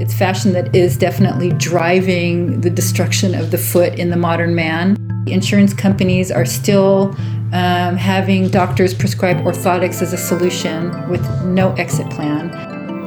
It's fashion that is definitely driving the destruction of the foot in the modern man. Insurance companies are still um, having doctors prescribe orthotics as a solution with no exit plan.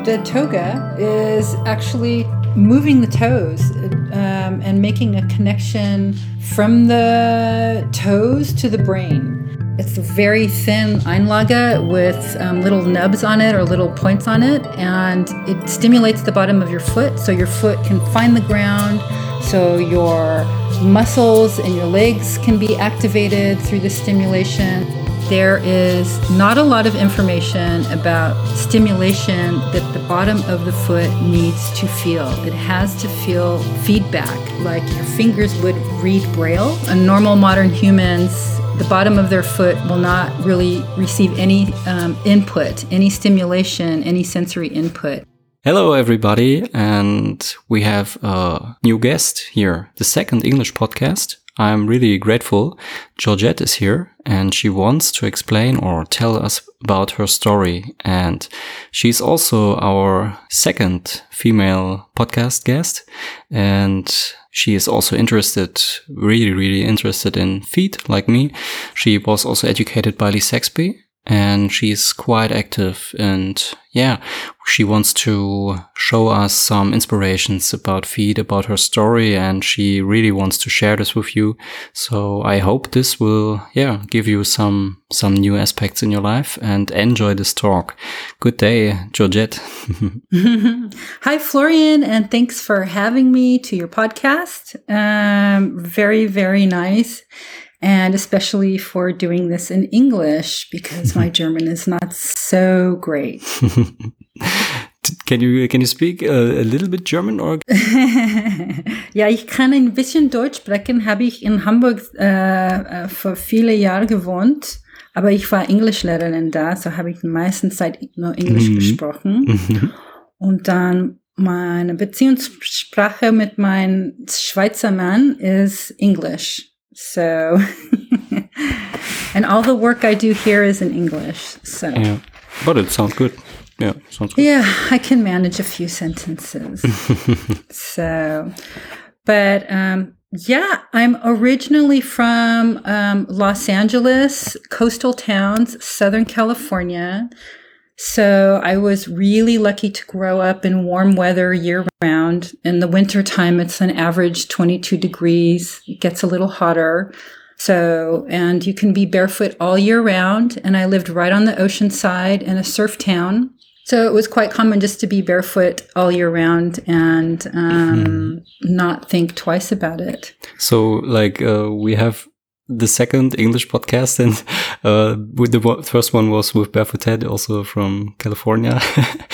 The toga is actually moving the toes um, and making a connection from the toes to the brain. It's a very thin Einlage with um, little nubs on it or little points on it, and it stimulates the bottom of your foot so your foot can find the ground, so your muscles and your legs can be activated through the stimulation. There is not a lot of information about stimulation that the bottom of the foot needs to feel. It has to feel feedback, like your fingers would read braille. A normal modern humans the bottom of their foot will not really receive any um, input, any stimulation, any sensory input. Hello, everybody, and we have a new guest here, the second English podcast. I'm really grateful. Georgette is here and she wants to explain or tell us about her story. And she's also our second female podcast guest. And she is also interested, really, really interested in feet like me. She was also educated by Lee Saxby and she's quite active and yeah, she wants to show us some inspirations about feed about her story, and she really wants to share this with you. So I hope this will, yeah, give you some, some new aspects in your life and enjoy this talk. Good day, Georgette. Hi, Florian, and thanks for having me to your podcast. Um, very, very nice and especially for doing this in English because my German is not so great. Can you can you speak a, a little bit German or? ja, ich kann ein bisschen Deutsch sprechen. Habe ich in Hamburg äh, für viele Jahre gewohnt, aber ich war Englischlehrerin da, so habe ich die meiste Zeit nur Englisch mhm. gesprochen. Mhm. Und dann meine Beziehungssprache mit meinem Schweizer Mann ist Englisch. So, and all the work I do here is in English. So, yeah, but it sounds good. Yeah, sounds good. Yeah, I can manage a few sentences. so, but um, yeah, I'm originally from um, Los Angeles, coastal towns, Southern California. So I was really lucky to grow up in warm weather year round. In the winter time, it's an average 22 degrees. It gets a little hotter. So, and you can be barefoot all year round. And I lived right on the ocean side in a surf town. So it was quite common just to be barefoot all year round and um, mm. not think twice about it. So, like, uh, we have the second English podcast, and uh, with the first one was with Barefoot Ted, also from California.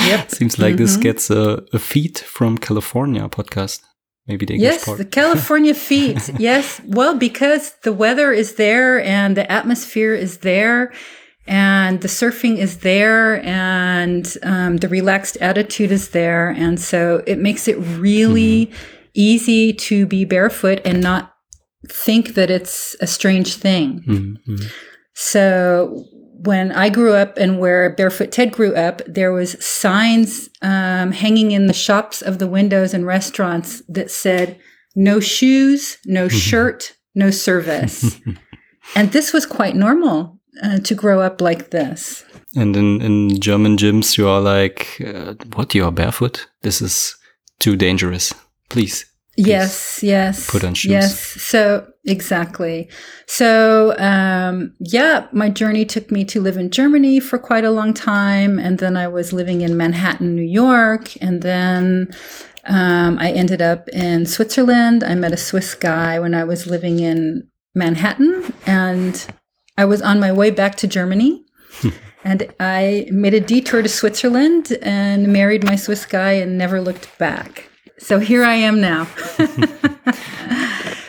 Yep. Seems like mm -hmm. this mm-hmm. gets a, a feed from California podcast. Maybe the English yes, part. the California feet. yes, well, because the weather is there and the atmosphere is there, and the surfing is there, and um, the relaxed attitude is there, and so it makes it really mm -hmm. easy to be barefoot and not think that it's a strange thing. Mm-hmm. So when I grew up and where Barefoot Ted grew up, there was signs um, hanging in the shops of the windows and restaurants that said, no shoes, no mm-hmm. shirt, no service. and this was quite normal uh, to grow up like this. And in, in German gyms, you are like, uh, what, you are barefoot? This is too dangerous. Please Yes, yes. Put on shoes. Yes. So exactly. So um, yeah, my journey took me to live in Germany for quite a long time, and then I was living in Manhattan, New York, and then um, I ended up in Switzerland. I met a Swiss guy when I was living in Manhattan, and I was on my way back to Germany. and I made a detour to Switzerland and married my Swiss guy and never looked back. So here I am now.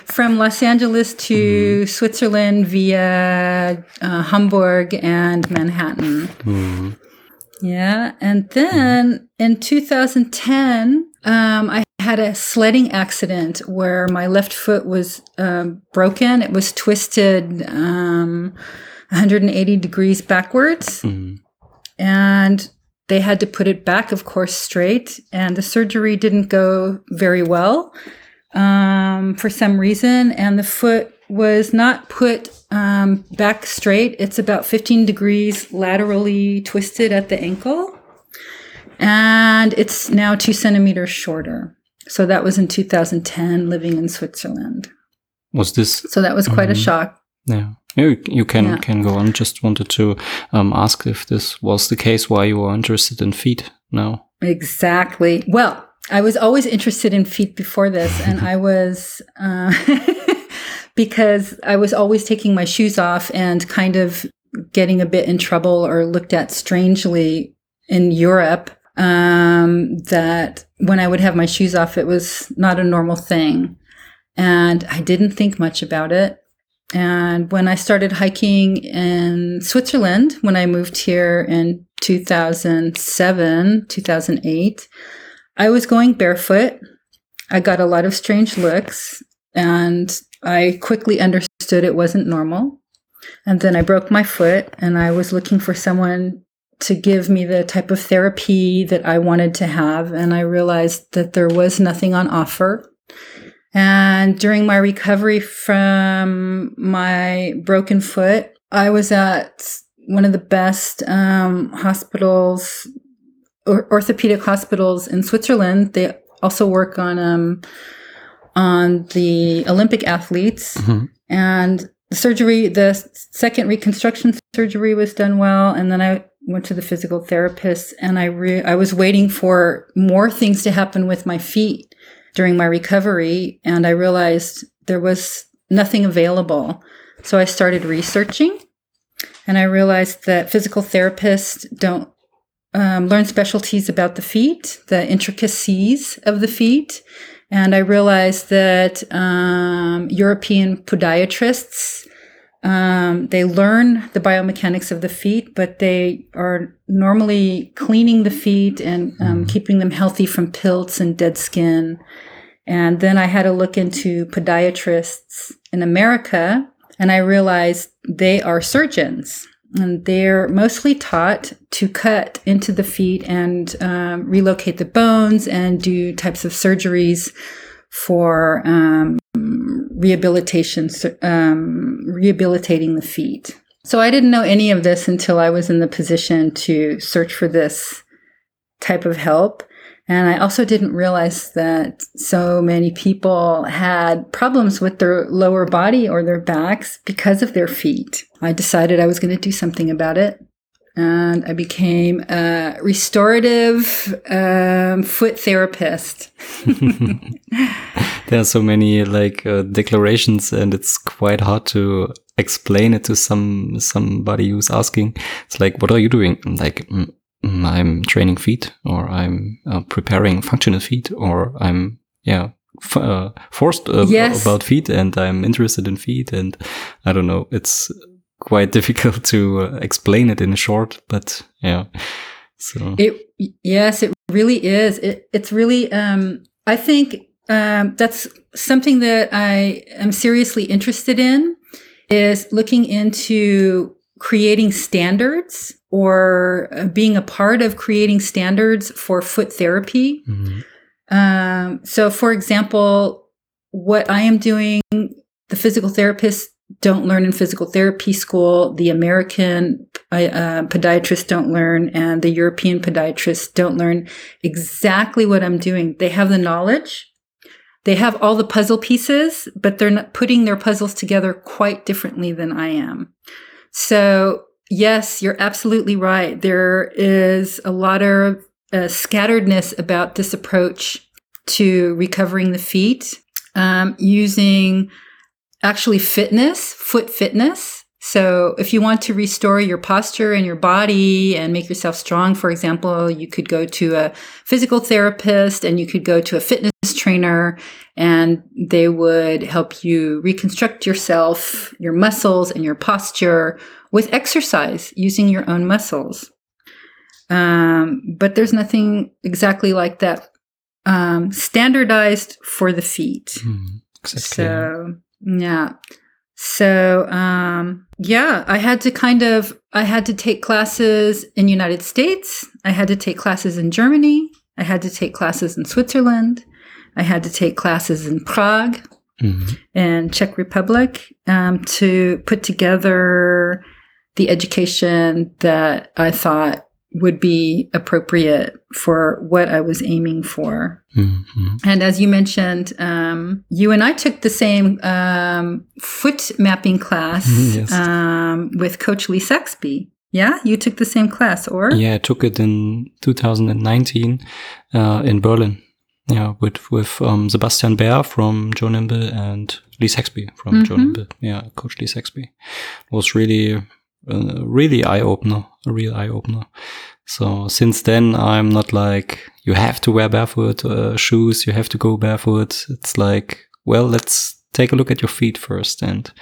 From Los Angeles to mm. Switzerland via uh, Hamburg and Manhattan. Mm. Yeah. And then in 2010, um, I had a sledding accident where my left foot was um, broken. It was twisted um, 180 degrees backwards. Mm. And they had to put it back, of course, straight. And the surgery didn't go very well um, for some reason. And the foot was not put um, back straight. It's about 15 degrees laterally twisted at the ankle. And it's now two centimeters shorter. So that was in 2010, living in Switzerland. Was this? So that was quite mm-hmm. a shock. Yeah. You, you can yeah. can go on. Just wanted to um, ask if this was the case. Why you were interested in feet now? Exactly. Well, I was always interested in feet before this, and I was uh, because I was always taking my shoes off and kind of getting a bit in trouble or looked at strangely in Europe. Um, that when I would have my shoes off, it was not a normal thing. And I didn't think much about it. And when I started hiking in Switzerland, when I moved here in 2007, 2008, I was going barefoot. I got a lot of strange looks and I quickly understood it wasn't normal. And then I broke my foot and I was looking for someone to give me the type of therapy that I wanted to have. And I realized that there was nothing on offer. And during my recovery from my broken foot, I was at one of the best um, hospitals, or orthopedic hospitals in Switzerland. They also work on um, on the Olympic athletes, mm-hmm. and the surgery, the second reconstruction surgery was done well, and then I went to the physical therapist, and I re- I was waiting for more things to happen with my feet during my recovery, and I realized there was nothing available. So I started researching, and I realized that physical therapists don't um, learn specialties about the feet, the intricacies of the feet. And I realized that um, European podiatrists um, they learn the biomechanics of the feet, but they are normally cleaning the feet and um, mm. keeping them healthy from pilts and dead skin. And then I had to look into podiatrists in America, and I realized they are surgeons. And they're mostly taught to cut into the feet and um, relocate the bones and do types of surgeries for um, rehabilitation, um, rehabilitating the feet. So I didn't know any of this until I was in the position to search for this type of help. And I also didn't realize that so many people had problems with their lower body or their backs because of their feet. I decided I was going to do something about it. And I became a restorative um, foot therapist. there are so many like uh, declarations and it's quite hard to explain it to some somebody who's asking it's like what are you doing I'm like mm, mm, i'm training feet or i'm uh, preparing functional feet or i'm yeah uh, forced uh, yes. about feet and i'm interested in feet and i don't know it's quite difficult to uh, explain it in a short but yeah so it yes it really is it, it's really um i think um, that's something that I am seriously interested in is looking into creating standards or uh, being a part of creating standards for foot therapy. Mm-hmm. Um, so, for example, what I am doing, the physical therapists don't learn in physical therapy school. The American uh, podiatrists don't learn, and the European podiatrists don't learn exactly what I'm doing. They have the knowledge, they have all the puzzle pieces, but they're not putting their puzzles together quite differently than I am. So, yes, you're absolutely right. There is a lot of uh, scatteredness about this approach to recovering the feet um, using actually fitness, foot fitness. So, if you want to restore your posture and your body and make yourself strong, for example, you could go to a physical therapist and you could go to a fitness trainer and they would help you reconstruct yourself, your muscles and your posture with exercise using your own muscles. Um, but there's nothing exactly like that um, standardized for the feet. Mm, exactly. So, yeah. So, um, yeah, I had to kind of I had to take classes in United States. I had to take classes in Germany. I had to take classes in Switzerland. I had to take classes in Prague Mhm. and Czech Republic um, to put together the education that I thought would be appropriate for what I was aiming for. Mhm. And as you mentioned, um, you and I took the same um, foot mapping class Yes. um, with Coach Lee Saxby. Yeah, you took the same class, or Yeah, I took it in 2019 uh, in Berlin. Yeah, with with um, Sebastian Baer from Joe Nimble and Lee Saxby from Joe Mhm. Nimble. Yeah, Coach Lee Saxby was really, really eye opener, a real eye opener. So since then, I'm not like you have to wear barefoot uh, shoes, you have to go barefoot. It's like, well, let's take a look at your feet first, and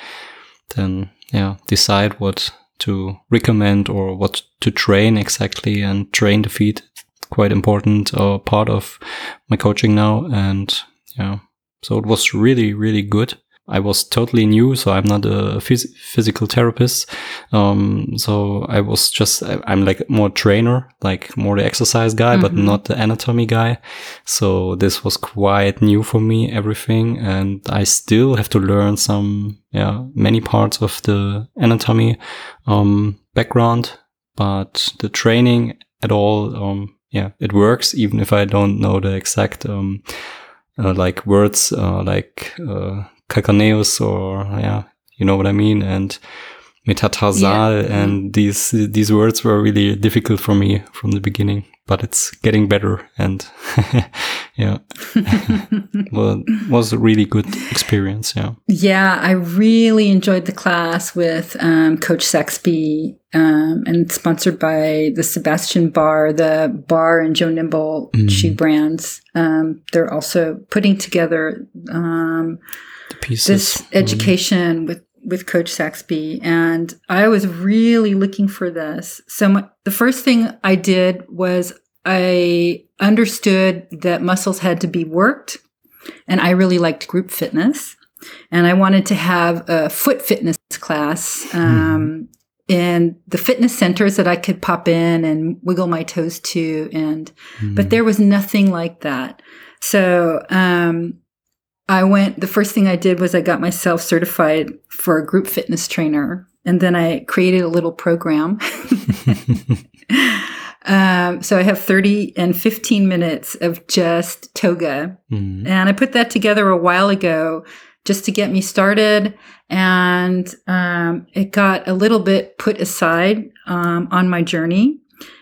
then yeah, decide what to recommend or what to train exactly and train the feet. Quite important uh, part of my coaching now. And yeah, so it was really, really good. I was totally new, so I'm not a phys- physical therapist. Um, so I was just, I- I'm like more trainer, like more the exercise guy, but Mhm. not the anatomy guy. So this was quite new for me, everything. And I still have to learn some, yeah, many parts of the anatomy, um, background, but the training at all, um, yeah, it works even if I don't know the exact, um, uh, like words, uh, like, uh, calcaneus or, yeah, you know what I mean? And metatarsal Yeah. and these, these words were really difficult for me from the beginning, but it's getting better. And yeah, well, was a really good experience. Yeah. Yeah, I really enjoyed the class with um, Coach Saxby um, and sponsored by the Sebastian Baer, the bar and Joe Nimble Mm. shoe brands. Um, they're also putting together um, pieces. this Mm. education with with Coach Saxby, and I was really looking for this. So my, the first thing I did was I understood that muscles had to be worked, and I really liked group fitness, and I wanted to have a foot fitness class. Um, in the fitness centers that I could pop in and wiggle my toes to, and Mm. but there was nothing like that. So um, I went, the first thing I did was I got myself certified for a group fitness trainer. And then I created a little program. um, so I have 30 and 15 minutes of just toga. Mm. And I put that together a while ago just to get me started. And um, it got a little bit put aside um, on my journey.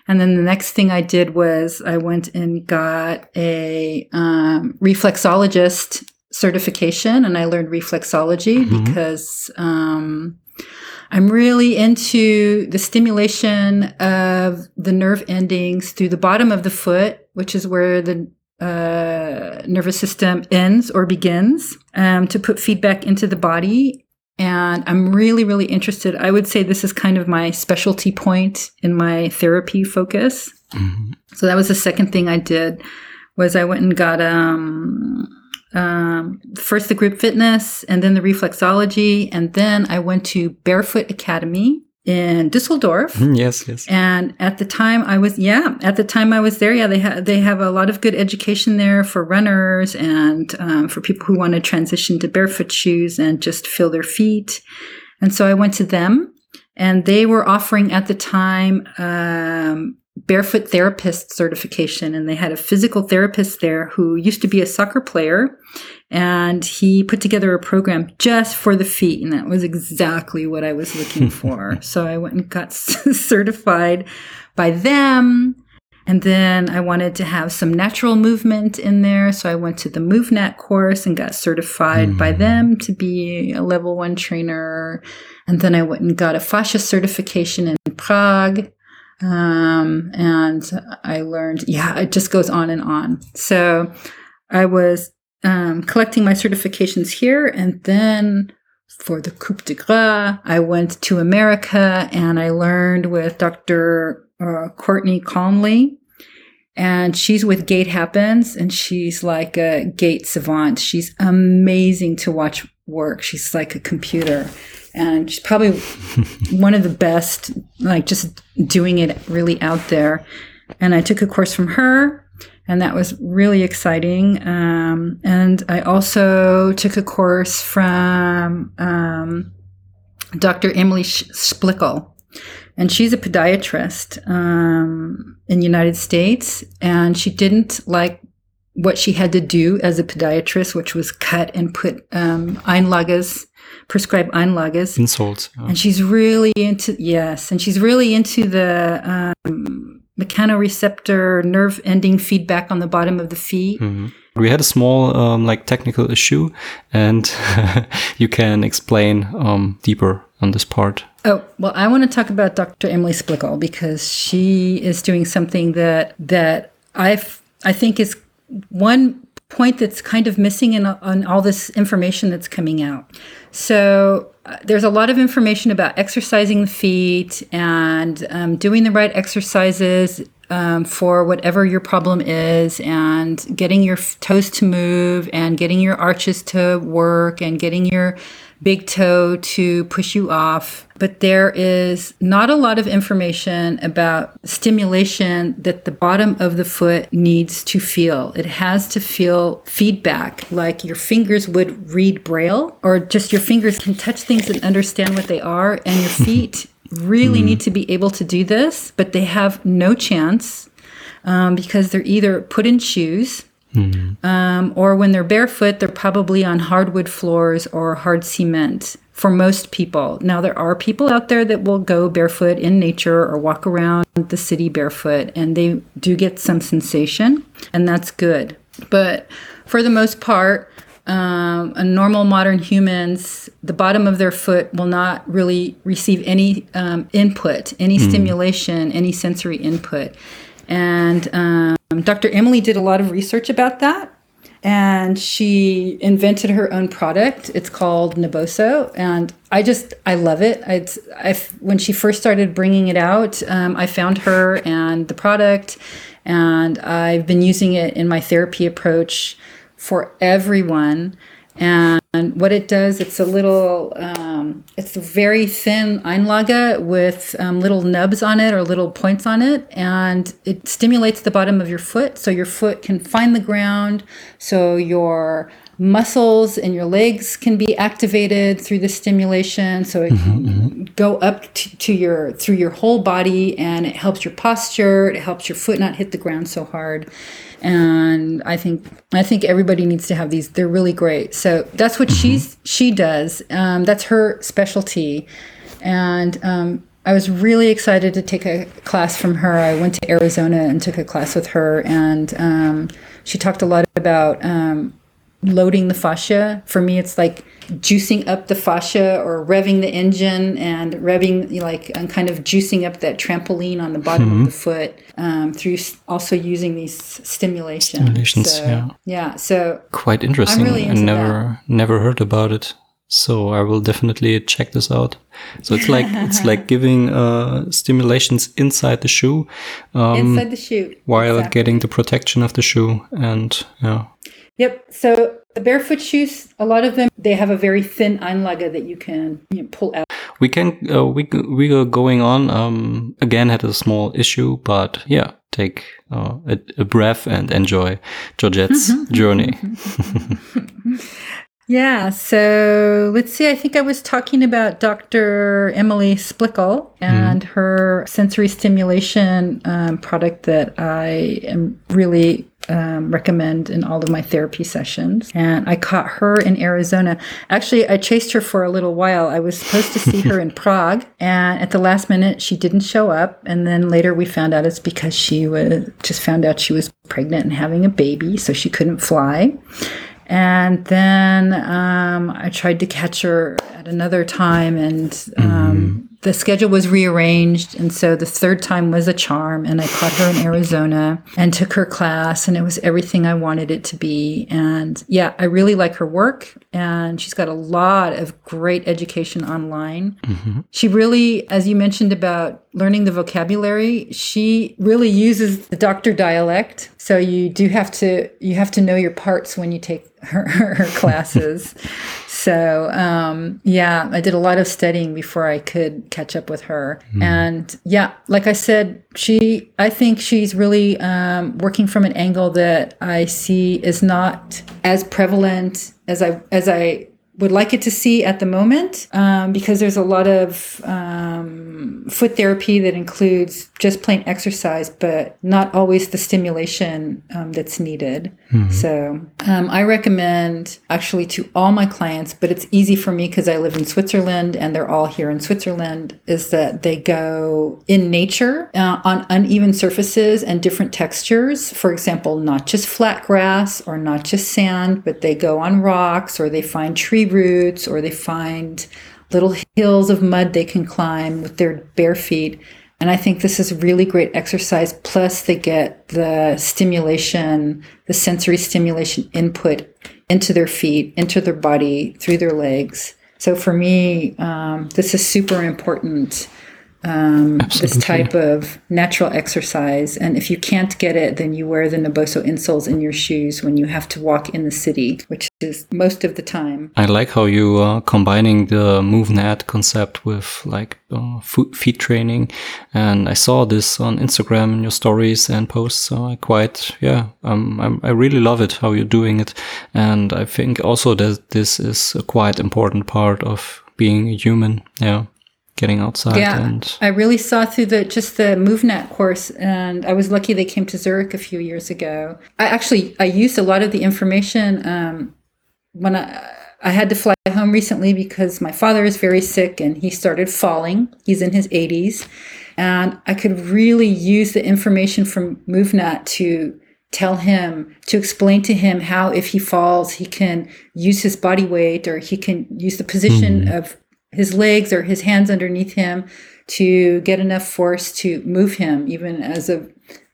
And then the next thing I did was I went and got a um, reflexologist certification and I learned reflexology Mhm. because um, I'm really into the stimulation of the nerve endings through the bottom of the foot, which is where the uh, nervous system ends or begins, um, to put feedback into the body. And I'm really, really interested. I would say this is kind of my specialty point in my therapy focus. Mhm. So that was the second thing I did was I went and got um, um, first the group fitness and then the reflexology. And then I went to Barefoot Academy in Düsseldorf. Mm, Yes, yes. And at the time I was, yeah, at the time I was there, yeah, they have they have a lot of good education there for runners and um, for people who want to transition to barefoot shoes and just feel their feet. And so I went to them, and they were offering at the time um, barefoot therapist certification, and they had a physical therapist there who used to be a soccer player, and he put together a program just for the feet, and that was exactly what I was looking for. so I went and got certified by them. And then I wanted to have some natural movement in there. So I went to the MovNat course and got certified by Mm. them to be a level one trainer. And then I went and got a fascia certification in Prague. Um, and I learned, yeah, it just goes on and on. So I was um, collecting my certifications here. And then for the Coupe de Gras, I went to America and I learned with Dr. Uh, Courtney Conley. And she's with Gait Happens and she's like a gait savant. She's amazing to watch work. She's like a computer. And she's probably one of the best, like just doing it really out there. And I took a course from her, and that was really exciting. Um, and I also took a course from um, Dr. Emily Splichal, and she's a podiatrist um, in the United States, and she didn't like what she had to do as a podiatrist, which was cut and put um, Einlages, prescribe Einlages. Insults. Yeah. And she's really into, yes, and she's really into the um, mechanoreceptor nerve ending feedback on the bottom of the feet. Mm-hmm. We had a small, um, like, technical issue, and you can explain um, deeper on this part. Oh, well, I want to talk about Dr. Emily Splichal because she is doing something that that I I think is one point that's kind of missing in on all this information that's coming out. So uh, there's a lot of information about exercising the feet and um, doing the right exercises um, for whatever your problem is, and getting your toes to move, and getting your arches to work, and getting your big toe to push you off. But there is not a lot of information about stimulation that the bottom of the foot needs to feel. It has to feel feedback, like your fingers would read Braille, or just your fingers can touch things and understand what they are, and your feet really mm. need to be able to do this, but they have no chance um, because they're either put in shoes Mm-hmm. Um, or when they're barefoot, they're probably on hardwood floors or hard cement for most people. Now, there are people out there that will go barefoot in nature or walk around the city barefoot, and they do get some sensation, and that's good. But for the most part, um, a normal modern humans, the bottom of their foot will not really receive any um, input, any mm. stimulation, any sensory input. And um, Dr. Emily did a lot of research about that. And she invented her own product. It's called Naboso, and I just I love it. It's I when she first started bringing it out, um, I found her and the product, and I've been using it in my therapy approach for everyone. And what it does, it's a little, um, it's a very thin Einlage with um, little nubs on it or little points on it, and it stimulates the bottom of your foot so your foot can find the ground, so your muscles in your legs can be activated through the stimulation so it mm-hmm, mm-hmm. go up to, to, your through your whole body and it helps your posture it helps your foot not hit the ground so hard and I think I think everybody needs to have these. They're really great. So that's what mm-hmm. she's she does. Um, that's her specialty, and um, I was really excited to take a class from her. I went to Arizona and took a class with her, and um, she talked a lot about um, loading the fascia. For me, it's like juicing up the fascia or revving the engine and revving like and kind of juicing up that trampoline on the bottom mm-hmm. of the foot um, through also using these stimulations. Stimulations, so, yeah. Yeah, so quite interesting. I'm really I never that. never heard about it. So I will definitely check this out. So it's like it's like giving uh, stimulations inside the shoe, um, inside the shoe, while exactly. getting the protection of the shoe, and yeah. Yep. So the barefoot shoes, a lot of them, they have a very thin Einlage that you can you know, pull out. We can, uh, we we are going on. Um, again, had a small issue, but yeah, take uh, a, a breath and enjoy Georgette's journey. Yeah, so let's see. I think I was talking about Dr. Emily Splichal and mm. her sensory stimulation um, product that I am really um, recommend in all of my therapy sessions. And I caught her in Arizona. Actually, I chased her for a little while. I was supposed to see her in Prague, and at the last minute, she didn't show up. And then later, we found out it's because she was just found out she was pregnant and having a baby, so she couldn't fly. And then um, I tried to catch her at another time, and um, mm-hmm the schedule was rearranged. And so the third time was a charm. And I caught her in Arizona and took her class, and it was everything I wanted it to be. And yeah, I really like her work. And she's got a lot of great education online. Mm-hmm. She really, as you mentioned about learning the vocabulary, she really uses the doctor dialect. So you do have to you have to know your parts when you take her, her classes. So, um, yeah, I did a lot of studying before I could catch up with her. Mm. And yeah, like I said, she, I think she's really um, working from an angle that I see is not as prevalent as I, as I would like it to see at the moment um, because there's a lot of um, foot therapy that includes just plain exercise, but not always the stimulation um, that's needed. Mm-hmm. So um, I recommend actually to all my clients, but it's easy for me because I live in Switzerland and they're all here in Switzerland, is that they go in nature uh, on uneven surfaces and different textures. For example, not just flat grass or not just sand, but they go on rocks or they find tree roots or they find little hills of mud they can climb with their bare feet. And I think this is really great exercise. Plus, they get the stimulation, the sensory stimulation input into their feet, into their body, through their legs. So for me, um, this is super important um, this type of natural exercise. And if you can't get it, then you wear the Naboso insoles in your shoes when you have to walk in the city, which is most of the time. I like how you are combining the MovNat concept with like uh, feet training. And I saw this on Instagram in your stories and posts. So I quite, yeah, um, I'm, I really love it how you're doing it. And I think also that this is a quite important part of being a human. Yeah getting outside. Yeah, and I really saw through the just the MovNat course, and I was lucky they came to Zurich a few years ago. I actually I used a lot of the information um, when I. I had to fly home recently because my father is very sick and he started falling. He's in his 80s. And I could really use the information from MovNat to tell him, to explain to him how, if he falls, he can use his body weight or he can use the position mm-hmm. of his legs or his hands underneath him to get enough force to move him, even as a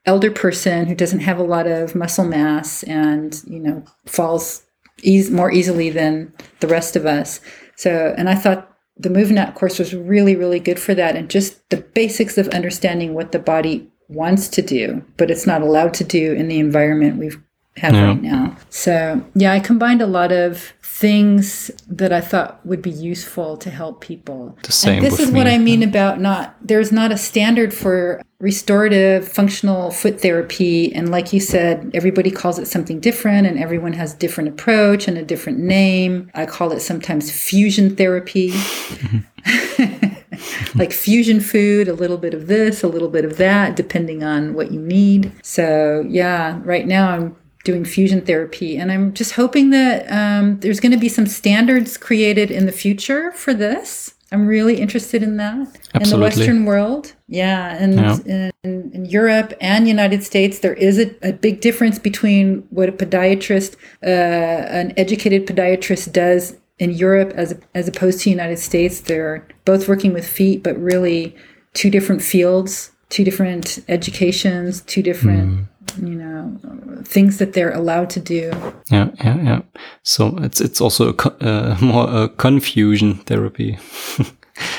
elder person who doesn't have a lot of muscle mass and you know falls ease, more easily than the rest of us. So, and I thought the MovNat course was really, really good for that, and just the basics of understanding what the body wants to do, but it's not allowed to do in the environment we've have yeah. right now. So, yeah, I combined a lot of things that I thought would be useful to help people. The same and this is me. what I mean about not there's not a standard for restorative functional foot therapy and like you said everybody calls it something different and everyone has different approach and a different name. I call it sometimes fusion therapy. like fusion food, a little bit of this, a little bit of that, depending on what you need. So, yeah, right now I'm doing fusion therapy. And I'm just hoping that um, there's going to be some standards created in the future for this. I'm really interested in that Absolutely. in the Western world. Yeah, and yeah. In, in, Europe and United States, there is a, a big difference between what a podiatrist, uh, an educated podiatrist, does in Europe as as opposed to United States. They're both working with feet, but really two different fields, two different educations, two different. Mm you know things that they're allowed to do. Yeah yeah yeah. So it's it's also a uh, more a confusion therapy.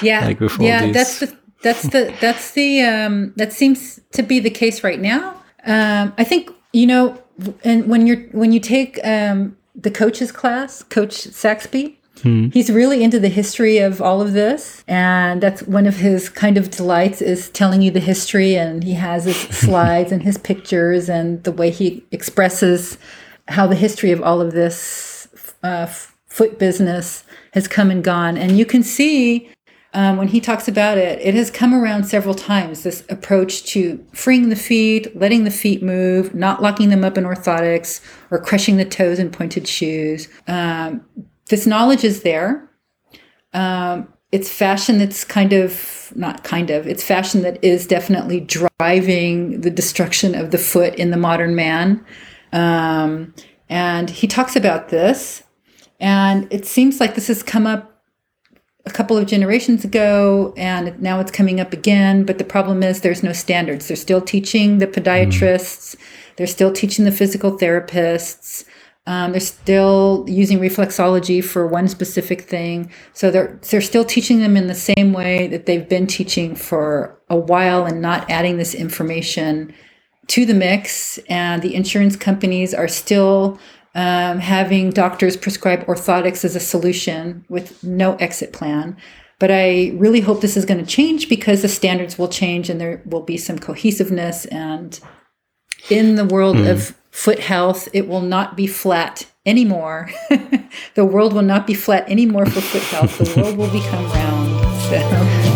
Yeah like yeah these. that's the that's the that's the um that seems to be the case right now. Um i think you know and when you're when you take um the coaches class coach saxby Hmm. He's really into the history of all of this. And that's one of his kind of delights is telling you the history. And he has his slides and his pictures and the way he expresses how the history of all of this uh, foot business has come and gone. And you can see um, when he talks about it, it has come around several times this approach to freeing the feet, letting the feet move, not locking them up in orthotics or crushing the toes in pointed shoes. Um, this knowledge is there. Um, it's fashion that's kind of not kind of it's fashion that is definitely driving the destruction of the foot in the modern man. Um, and he talks about this and it seems like this has come up a couple of generations ago and now it's coming up again but the problem is there's no standards. They're still teaching the podiatrists. They're still teaching the physical therapists um, they're still using reflexology for one specific thing. So they're they're still teaching them in the same way that they've been teaching for a while and not adding this information to the mix. And the insurance companies are still um, having doctors prescribe orthotics as a solution with no exit plan. But I really hope this is going to change because the standards will change and there will be some cohesiveness. And in the world mm. of foot health, it will not be flat anymore. the world will not be flat anymore for foot health. The world will become round. So.